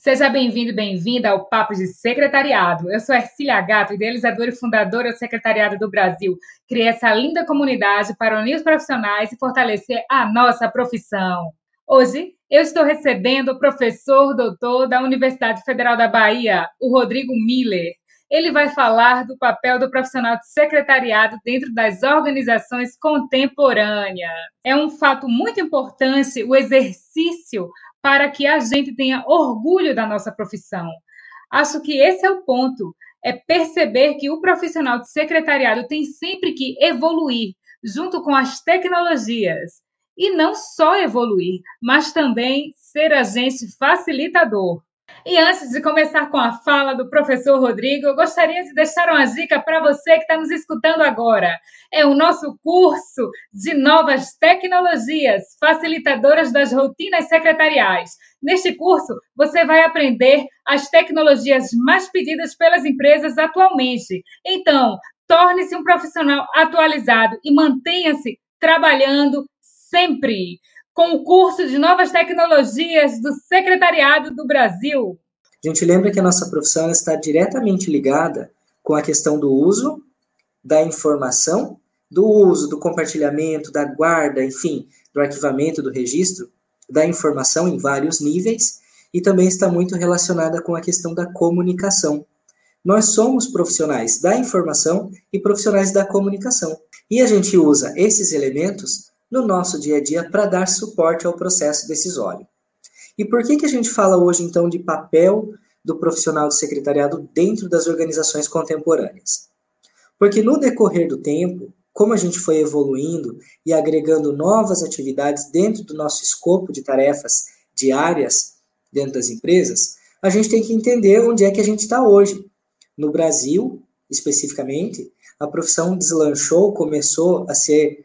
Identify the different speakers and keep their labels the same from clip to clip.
Speaker 1: Seja bem-vindo e bem-vinda ao Papo de Secretariado. Eu sou Ercília Gato, idealizadora e fundadora do Secretariado do Brasil. Criei essa linda comunidade para unir os profissionais e fortalecer a nossa profissão. Hoje, eu estou recebendo o professor doutor da Universidade Federal da Bahia, o Rodrigo Miller. Ele vai falar do papel do profissional de secretariado dentro das organizações contemporâneas. É um fato muito importante o exercício para que a gente tenha orgulho da nossa profissão. Acho que esse é o ponto, é perceber que o profissional de secretariado tem sempre que evoluir junto com as tecnologias. E não só evoluir, mas também ser agente facilitador. E antes de começar com a fala do professor Rodrigo, eu gostaria de deixar uma dica para você que está nos escutando agora. É o nosso curso de novas tecnologias facilitadoras das rotinas secretariais. Neste curso, você vai aprender as tecnologias mais pedidas pelas empresas atualmente. Então, torne-se um profissional atualizado e mantenha-se trabalhando sempre com o curso de novas tecnologias do Secretariado do Brasil.
Speaker 2: A gente lembra que a nossa profissão está diretamente ligada com a questão do uso da informação, do uso, do compartilhamento, da guarda, enfim, do arquivamento, do registro da informação em vários níveis e também está muito relacionada com a questão da comunicação. Nós somos profissionais da informação e profissionais da comunicação. E a gente usa esses elementos no nosso dia a dia para dar suporte ao processo decisório. E por que, que a gente fala hoje, então, de papel do profissional de secretariado dentro das organizações contemporâneas? Porque no decorrer do tempo, como a gente foi evoluindo e agregando novas atividades dentro do nosso escopo de tarefas diárias dentro das empresas, a gente tem que entender onde é que a gente está hoje. No Brasil, especificamente, a profissão deslanchou, começou a ser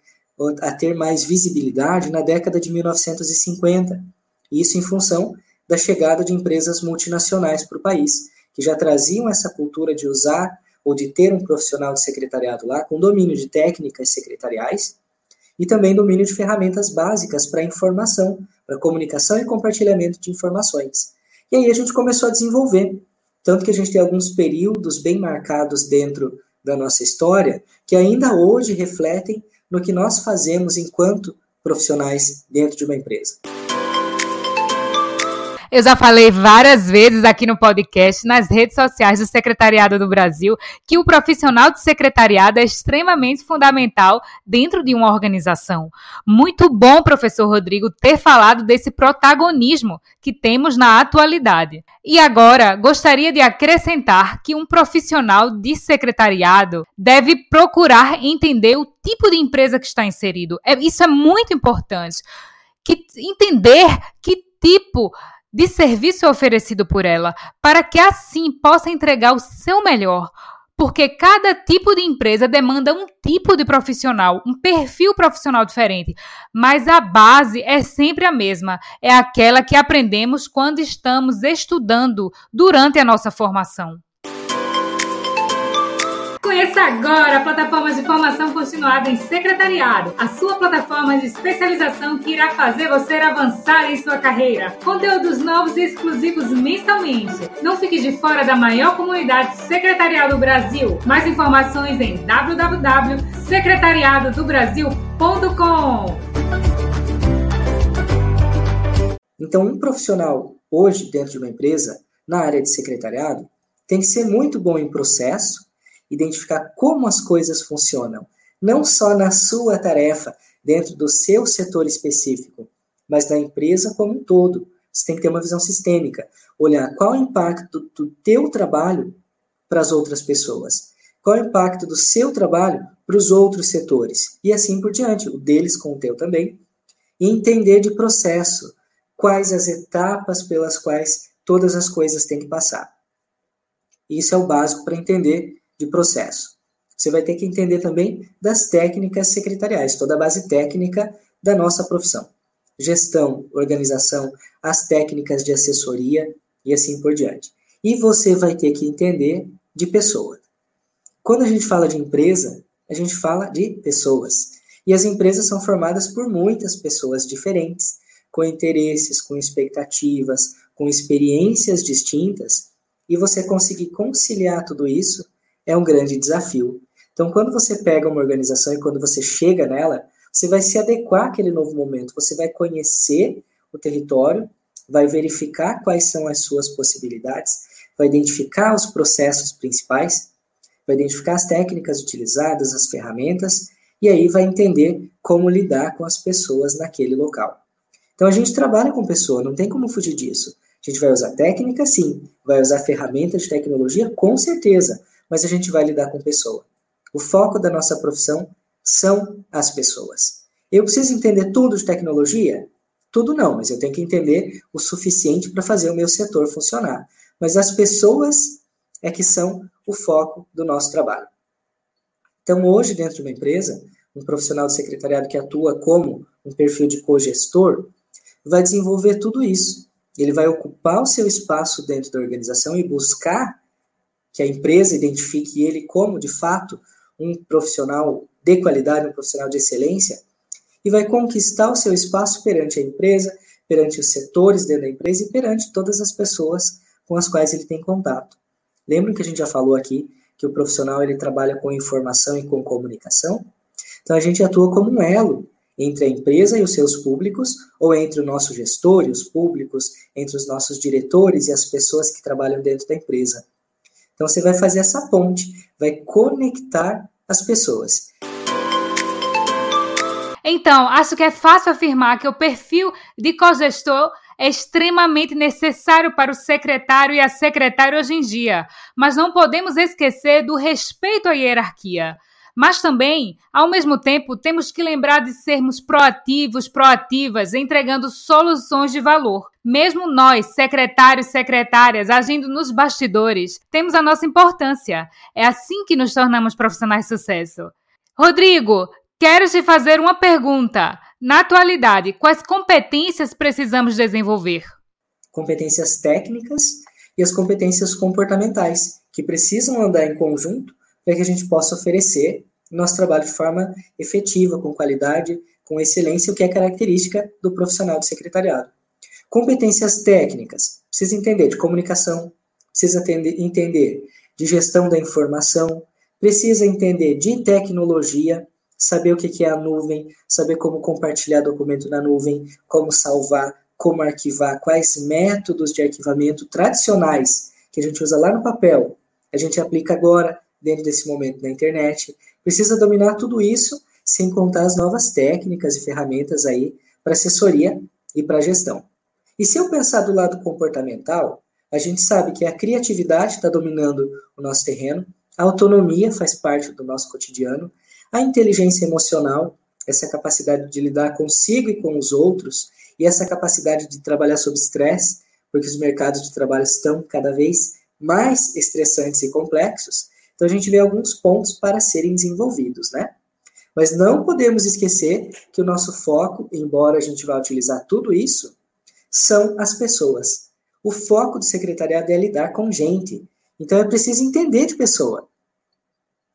Speaker 2: a ter mais visibilidade na década de 1950. Isso em função da chegada de empresas multinacionais para o país, que já traziam essa cultura de usar ou de ter um profissional de secretariado lá com domínio de técnicas secretariais e também domínio de ferramentas básicas para informação, para comunicação e compartilhamento de informações. E aí a gente começou a desenvolver, tanto que a gente tem alguns períodos bem marcados dentro da nossa história que ainda hoje refletem no que nós fazemos enquanto profissionais dentro de uma empresa.
Speaker 1: Eu já falei várias vezes aqui no podcast, nas redes sociais do Secretariado do Brasil, que o profissional de secretariado é extremamente fundamental dentro de uma organização. Muito bom, professor Rodrigo, ter falado desse protagonismo que temos na atualidade. E agora, gostaria de acrescentar que um profissional de secretariado deve procurar entender o tipo de empresa que está inserido. É, isso é muito importante. Que, entender que tipo de serviço oferecido por ela, para que assim possa entregar o seu melhor. Porque cada tipo de empresa demanda um tipo de profissional, um perfil profissional diferente, mas a base é sempre a mesma, é aquela que aprendemos quando estamos estudando durante a nossa formação. Conheça agora a plataforma de formação continuada em secretariado, a sua plataforma de especialização que irá fazer você avançar em sua carreira. Conteúdos novos e exclusivos mensalmente. Não fique de fora da maior comunidade secretariado do Brasil. Mais informações em www.secretariadodobrasil.com.
Speaker 2: Então, um profissional hoje dentro de uma empresa na área de secretariado tem que ser muito bom em processo identificar como as coisas funcionam, não só na sua tarefa, dentro do seu setor específico, mas da empresa como um todo. Você tem que ter uma visão sistêmica, olhar qual o impacto do teu trabalho para as outras pessoas, qual o impacto do seu trabalho para os outros setores, e assim por diante, o deles com o teu também, e entender de processo, quais as etapas pelas quais todas as coisas têm que passar. Isso é o básico para entender de processo. Você vai ter que entender também das técnicas secretariais, toda a base técnica da nossa profissão. Gestão, organização, as técnicas de assessoria e assim por diante. E você vai ter que entender de pessoa. Quando a gente fala de empresa, a gente fala de pessoas. E as empresas são formadas por muitas pessoas diferentes, com interesses, com expectativas, com experiências distintas, e você conseguir conciliar tudo isso é um grande desafio. Então, quando você pega uma organização e quando você chega nela, você vai se adequar àquele novo momento, você vai conhecer o território, vai verificar quais são as suas possibilidades, vai identificar os processos principais, vai identificar as técnicas utilizadas, as ferramentas, e aí vai entender como lidar com as pessoas naquele local. Então a gente trabalha com pessoa, não tem como fugir disso. A gente vai usar técnica, sim, vai usar ferramentas de tecnologia, com certeza, mas a gente vai lidar com pessoa. O foco da nossa profissão são as pessoas. Eu preciso entender tudo de tecnologia? Tudo não, mas eu tenho que entender o suficiente para fazer o meu setor funcionar. Mas as pessoas é que são o foco do nosso trabalho. Então, hoje, dentro de uma empresa, um profissional de secretariado que atua como um perfil de cogestor vai desenvolver tudo isso. Ele vai ocupar o seu espaço dentro da organização e buscar que a empresa identifique ele como, de fato, um profissional de qualidade, um profissional de excelência, e vai conquistar o seu espaço perante a empresa, perante os setores dentro da empresa e perante todas as pessoas com as quais ele tem contato. Lembram que a gente já falou aqui que o profissional ele trabalha com informação e com comunicação? Então a gente atua como um elo entre a empresa e os seus públicos, ou entre o nosso gestor e os públicos, entre os nossos diretores e as pessoas que trabalham dentro da empresa. Então você vai fazer essa ponte, vai conectar as pessoas.
Speaker 1: Então, acho que é fácil afirmar que o perfil de cogestor é extremamente necessário para o secretário e a secretária hoje em dia, mas não podemos esquecer do respeito à hierarquia. Mas também, ao mesmo tempo, temos que lembrar de sermos proativos, proativas, entregando soluções de valor. Mesmo nós, secretários secretárias, agindo nos bastidores, temos a nossa importância. É assim que nos tornamos profissionais de sucesso. Rodrigo, quero te fazer uma pergunta. Na atualidade, quais competências precisamos desenvolver?
Speaker 2: Competências técnicas e as competências comportamentais, que precisam andar em conjunto para que a gente possa oferecer nosso trabalho de forma efetiva, com qualidade, com excelência, o que é característica do profissional de secretariado. Competências técnicas, precisa entender de comunicação, precisa entender de gestão da informação, precisa entender de tecnologia, saber o que é a nuvem, saber como compartilhar documento na nuvem, como salvar, como arquivar, quais métodos de arquivamento tradicionais que a gente usa lá no papel, a gente aplica agora dentro desse momento na internet. Precisa dominar tudo isso, sem contar as novas técnicas e ferramentas aí para assessoria e para gestão. E se eu pensar do lado comportamental, a gente sabe que a criatividade está dominando o nosso terreno, a autonomia faz parte do nosso cotidiano, a inteligência emocional, essa capacidade de lidar consigo e com os outros, e essa capacidade de trabalhar sob estresse, porque os mercados de trabalho estão cada vez mais estressantes e complexos, então a gente vê alguns pontos para serem desenvolvidos, né? Mas não podemos esquecer que o nosso foco, embora a gente vá utilizar tudo isso, são as pessoas. O foco do secretariado é lidar com gente. Então é preciso entender de pessoa.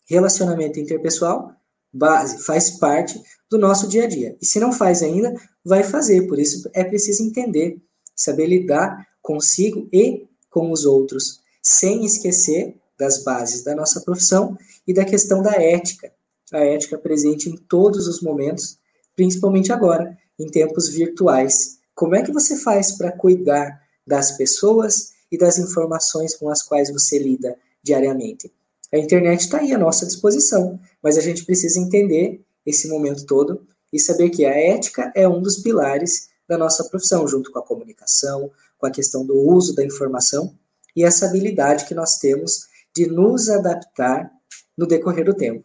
Speaker 2: Relacionamento interpessoal, base, faz parte do nosso dia a dia. E se não faz ainda, vai fazer. Por isso é preciso entender, saber lidar consigo e com os outros, sem esquecer das bases da nossa profissão e da questão da ética. A ética presente em todos os momentos, principalmente agora, em tempos virtuais. Como é que você faz para cuidar das pessoas e das informações com as quais você lida diariamente? A internet está aí à nossa disposição, mas a gente precisa entender esse momento todo e saber que a ética é um dos pilares da nossa profissão, junto com a comunicação, com a questão do uso da informação e essa habilidade que nós temos de nos adaptar no decorrer do tempo,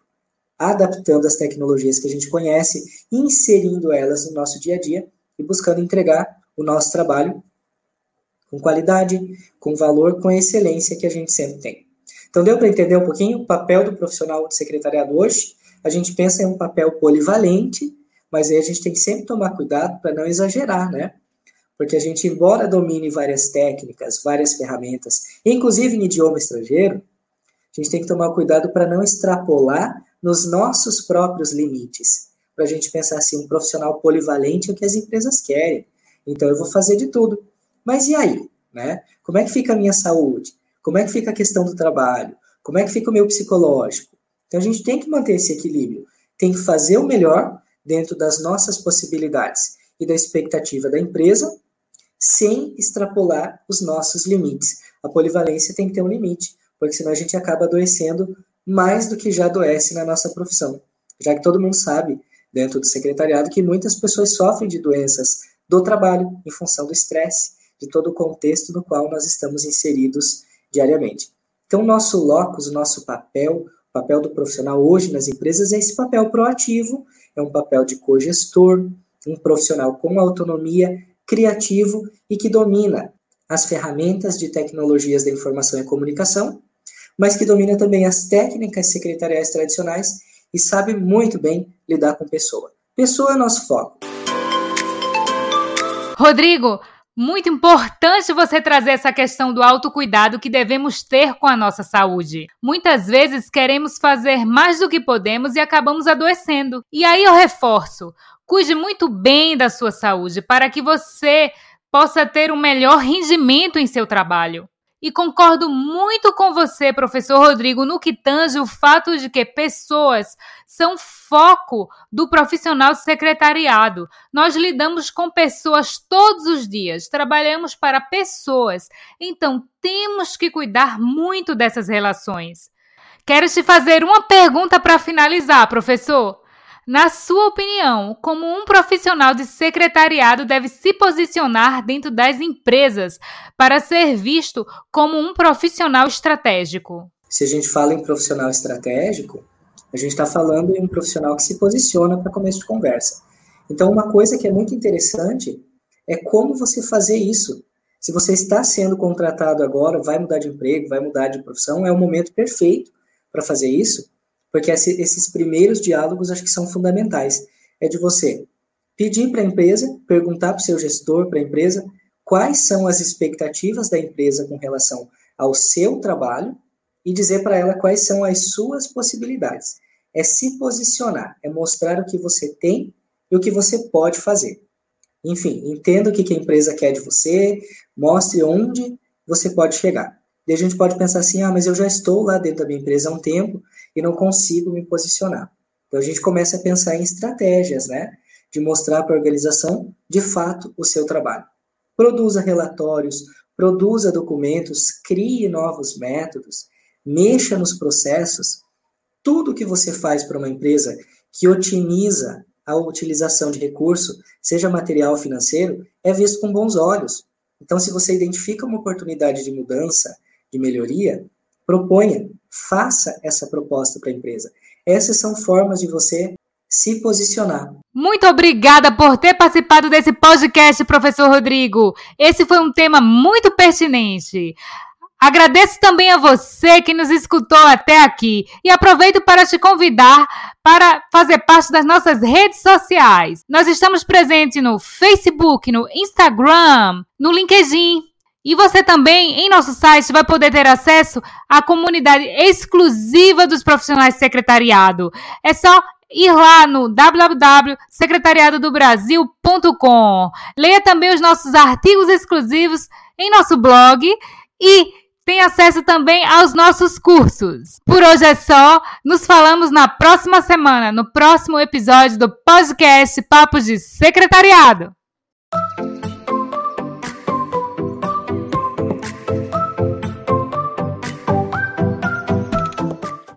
Speaker 2: adaptando as tecnologias que a gente conhece, inserindo elas no nosso dia a dia e buscando entregar o nosso trabalho com qualidade, com valor, com excelência que a gente sempre tem. Então deu para entender um pouquinho o papel do profissional de secretariado hoje? A gente pensa em um papel polivalente, mas aí a gente tem que sempre tomar cuidado para não exagerar, né? Porque a gente, embora domine várias técnicas, várias ferramentas, inclusive em idioma estrangeiro, a gente tem que tomar cuidado para não extrapolar nos nossos próprios limites. Para a gente pensar assim, um profissional polivalente é o que as empresas querem. Então eu vou fazer de tudo. Mas e aí? né? Como é que fica a minha saúde? Como é que fica a questão do trabalho? Como é que fica o meu psicológico? Então a gente tem que manter esse equilíbrio, tem que fazer o melhor dentro das nossas possibilidades e da expectativa da empresa, sem extrapolar os nossos limites. A polivalência tem que ter um limite, porque senão a gente acaba adoecendo mais do que já adoece na nossa profissão. Já que todo mundo sabe, dentro do secretariado, que muitas pessoas sofrem de doenças do trabalho em função do estresse, de todo o contexto no qual nós estamos inseridos diariamente. Então, nosso locus, nosso papel, o papel do profissional hoje nas empresas é esse papel proativo, é um papel de cogestor, um profissional com autonomia, criativo e que domina as ferramentas de tecnologias da informação e comunicação, mas que domina também as técnicas secretariais tradicionais e sabe muito bem lidar com pessoa. Pessoa é nosso foco.
Speaker 1: Rodrigo, muito importante você trazer essa questão do autocuidado que devemos ter com a nossa saúde. Muitas vezes queremos fazer mais do que podemos e acabamos adoecendo. E aí eu reforço: cuide muito bem da sua saúde para que você possa ter um melhor rendimento em seu trabalho. E concordo muito com você, professor Rodrigo, no que tange o fato de que pessoas são foco do profissional secretariado. Nós lidamos com pessoas todos os dias, trabalhamos para pessoas, então temos que cuidar muito dessas relações. Quero te fazer uma pergunta para finalizar, professor. Na sua opinião, como um profissional de secretariado deve se posicionar dentro das empresas para ser visto como um profissional estratégico?
Speaker 2: Se a gente fala em profissional estratégico, a gente está falando em um profissional que se posiciona para começo de conversa. Então, uma coisa que é muito interessante é como você fazer isso. Se você está sendo contratado agora, vai mudar de emprego, vai mudar de profissão, é o momento perfeito para fazer isso porque esses primeiros diálogos acho que são fundamentais. É de você pedir para a empresa, perguntar para o seu gestor, para a empresa, quais são as expectativas da empresa com relação ao seu trabalho e dizer para ela quais são as suas possibilidades. É se posicionar, é mostrar o que você tem e o que você pode fazer. Enfim, entenda o que a empresa quer de você, mostre onde você pode chegar. E a gente pode pensar assim, ah, mas eu já estou lá dentro da minha empresa há um tempo, e não consigo me posicionar. Então a gente começa a pensar em estratégias, né? De mostrar para a organização, de fato, o seu trabalho. Produza relatórios, produza documentos, crie novos métodos, mexa nos processos. Tudo que você faz para uma empresa que otimiza a utilização de recurso, seja material ou financeiro, é visto com bons olhos. Então, se você identifica uma oportunidade de mudança, de melhoria, proponha, faça essa proposta para a empresa. Essas são formas de você se posicionar.
Speaker 1: Muito obrigada por ter participado desse podcast, professor Rodrigo. Esse foi um tema muito pertinente. Agradeço também a você que nos escutou até aqui e aproveito para te convidar para fazer parte das nossas redes sociais. Nós estamos presentes no Facebook, no Instagram, no LinkedIn e você também, em nosso site, vai poder ter acesso à comunidade exclusiva dos profissionais de secretariado. É só ir lá no www.secretariadodobrasil.com. Leia também os nossos artigos exclusivos em nosso blog e tem acesso também aos nossos cursos. Por hoje é só. Nos falamos na próxima semana, no próximo episódio do podcast Papos de Secretariado.